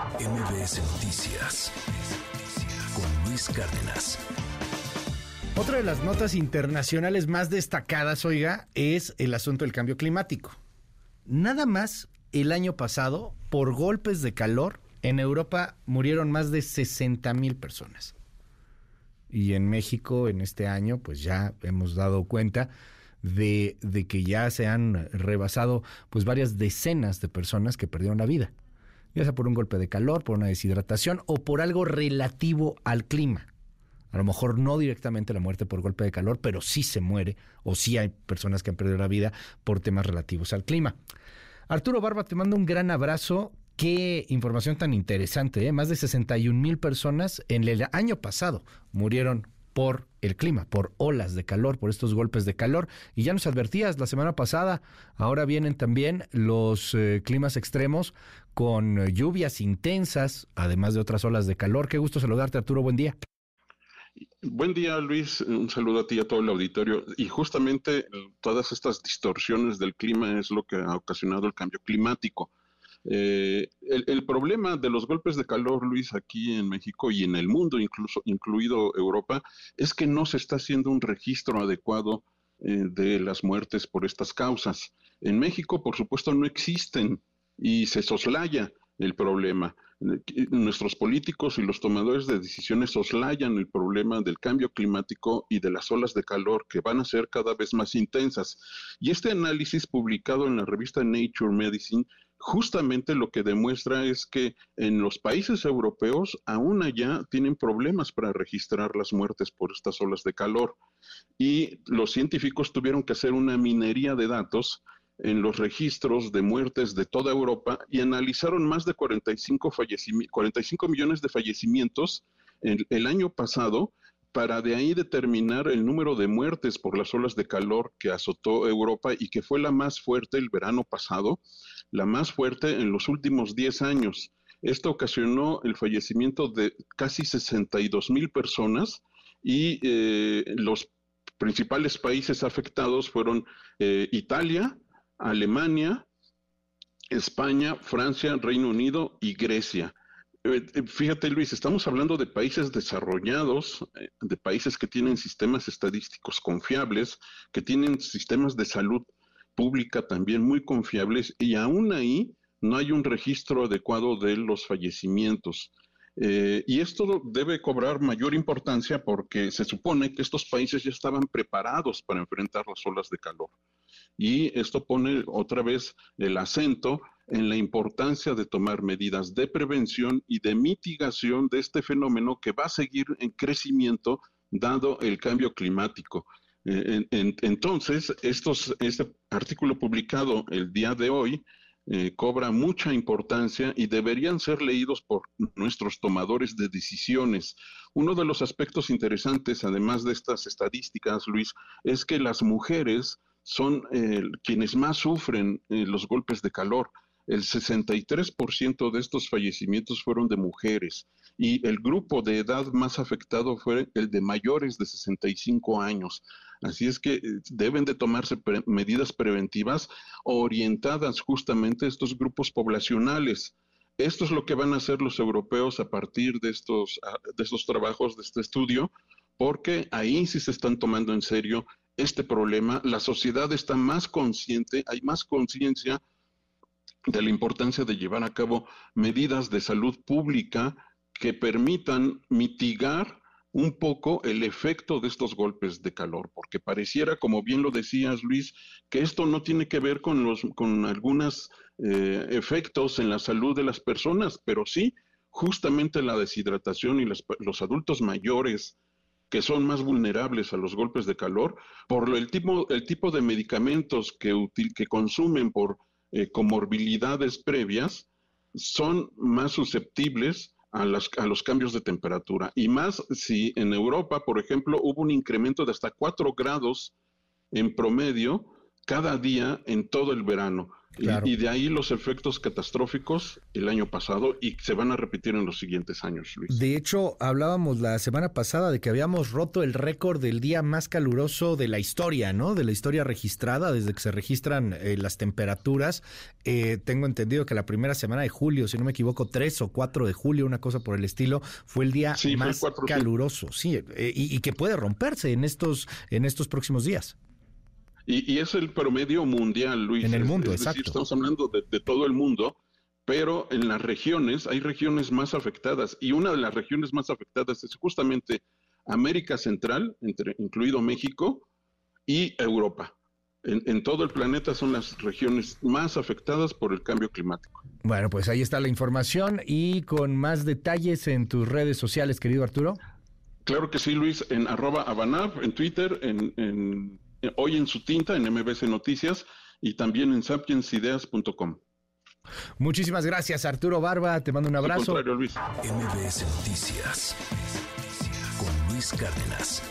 MBS Noticias con Luis Cárdenas. Otra de las notas internacionales más destacadas, oiga, es el asunto del cambio climático. Nada más el año pasado, por golpes de calor, en Europa murieron más de 60 mil personas. Y en México, en este año, pues ya hemos dado cuenta de, de, que ya se han rebasado pues varias decenas de personas que perdieron la vida, ya sea por un golpe de calor, por una deshidratación o por algo relativo al clima. A lo mejor no directamente la muerte por golpe de calor, pero sí se muere o sí hay personas que han perdido la vida por temas relativos al clima. Arturo Barba, te mando un gran abrazo. Qué información tan interesante. ¿eh? Más de 61 mil personas en el año pasado murieron por el clima, por olas de calor, por estos golpes de calor. Y ya nos advertías la semana pasada, ahora vienen también los eh, climas extremos con lluvias intensas, además de otras olas de calor. Qué gusto saludarte, Arturo. Buen día. Buen día, Luis. Un saludo a ti y a todo el auditorio. Y justamente todas estas distorsiones del clima es lo que ha ocasionado el cambio climático. Eh, el, problema de los golpes de calor, Luis, aquí en México y en el mundo, incluso incluido Europa, es que no se está haciendo un registro adecuado eh, de las muertes por estas causas. En México, por supuesto, no existen y se soslaya el problema. Nuestros políticos y los tomadores de decisiones soslayan el problema del cambio climático y de las olas de calor que van a ser cada vez más intensas. Y este análisis publicado en la revista Nature Medicine justamente lo que demuestra es que en los países europeos aún allá tienen problemas para registrar las muertes por estas olas de calor. Y los científicos tuvieron que hacer una minería de datos en los registros de muertes de toda Europa y analizaron más de 45, 45 millones de fallecimientos el, el año pasado para de ahí determinar el número de muertes por las olas de calor que azotó Europa y que fue la más fuerte el verano pasado, la más fuerte en los últimos 10 años. Esto ocasionó el fallecimiento de casi 62 mil personas y eh, los principales países afectados fueron eh, Italia, Alemania, España, Francia, Reino Unido y Grecia. Eh, eh, fíjate Luis, estamos hablando de países desarrollados, de países que tienen sistemas estadísticos confiables, que tienen sistemas de salud pública también muy confiables y aún ahí no hay un registro adecuado de los fallecimientos. y esto debe cobrar mayor importancia porque se supone que estos países ya estaban preparados para enfrentar las olas de calor. Y esto pone otra vez el acento en la importancia de tomar medidas de prevención y de mitigación de este fenómeno que va a seguir en crecimiento dado el cambio climático. Eh, entonces, estos, este artículo publicado el día de hoy eh, cobra mucha importancia y deberían ser leídos por nuestros tomadores de decisiones. Uno de los aspectos interesantes, además de estas estadísticas, Luis, es que las mujeres son eh, quienes más sufren los golpes de calor el 63% de estos fallecimientos fueron de mujeres y el grupo de edad más afectado fue el de mayores de 65 años. Así es que eh, deben de tomarse medidas preventivas orientadas justamente a estos grupos poblacionales. Esto es lo que van a hacer los europeos a partir de estos, ah, de estos trabajos, de este estudio, porque ahí sí se están tomando en serio este problema. La sociedad está más consciente, hay más conciencia de la importancia de llevar a cabo medidas de salud pública que permitan mitigar un poco el efecto de estos golpes de calor, porque pareciera, como bien lo decías Luis, que esto no tiene que ver con los con algunos eh, efectos en la salud de las personas, pero sí justamente la deshidratación y los adultos mayores que son más vulnerables a los golpes de calor por el tipo el tipo de medicamentos que, que consumen por eh, comorbilidades previas son más susceptibles a, las, a, los cambios de temperatura. Y más si en Europa, por ejemplo, hubo un incremento de hasta 4 grados en promedio cada día en todo el verano. Y, de ahí los efectos catastróficos el año pasado y se van a repetir en los siguientes años, Luis. De hecho, hablábamos la semana pasada de que habíamos roto el récord del día más caluroso de la historia, ¿no? De la historia registrada, desde que se registran eh, las temperaturas. Eh, tengo entendido que la primera semana de julio, si no me equivoco, 3 o 4 de julio, una cosa por el estilo, fue el día más caluroso. Sí, eh, y, y, que puede romperse en estos, en estos próximos días. Y, es el promedio mundial, Luis. En el mundo, exacto. estamos hablando de, todo el mundo, pero en las regiones hay regiones más afectadas y una de las regiones más afectadas es justamente América Central, entre, incluido México, y Europa. En, en, todo el planeta son las regiones más afectadas por el cambio climático. Bueno, pues ahí está la información y con más detalles en tus redes sociales, querido Arturo. Claro que sí, Luis, en arroba Abanab, en Twitter, en hoy en su tinta en MBC Noticias y también en sapiensideas.com. Muchísimas gracias, Arturo Barba. Te mando un abrazo. MBS Noticias con Luis Cárdenas.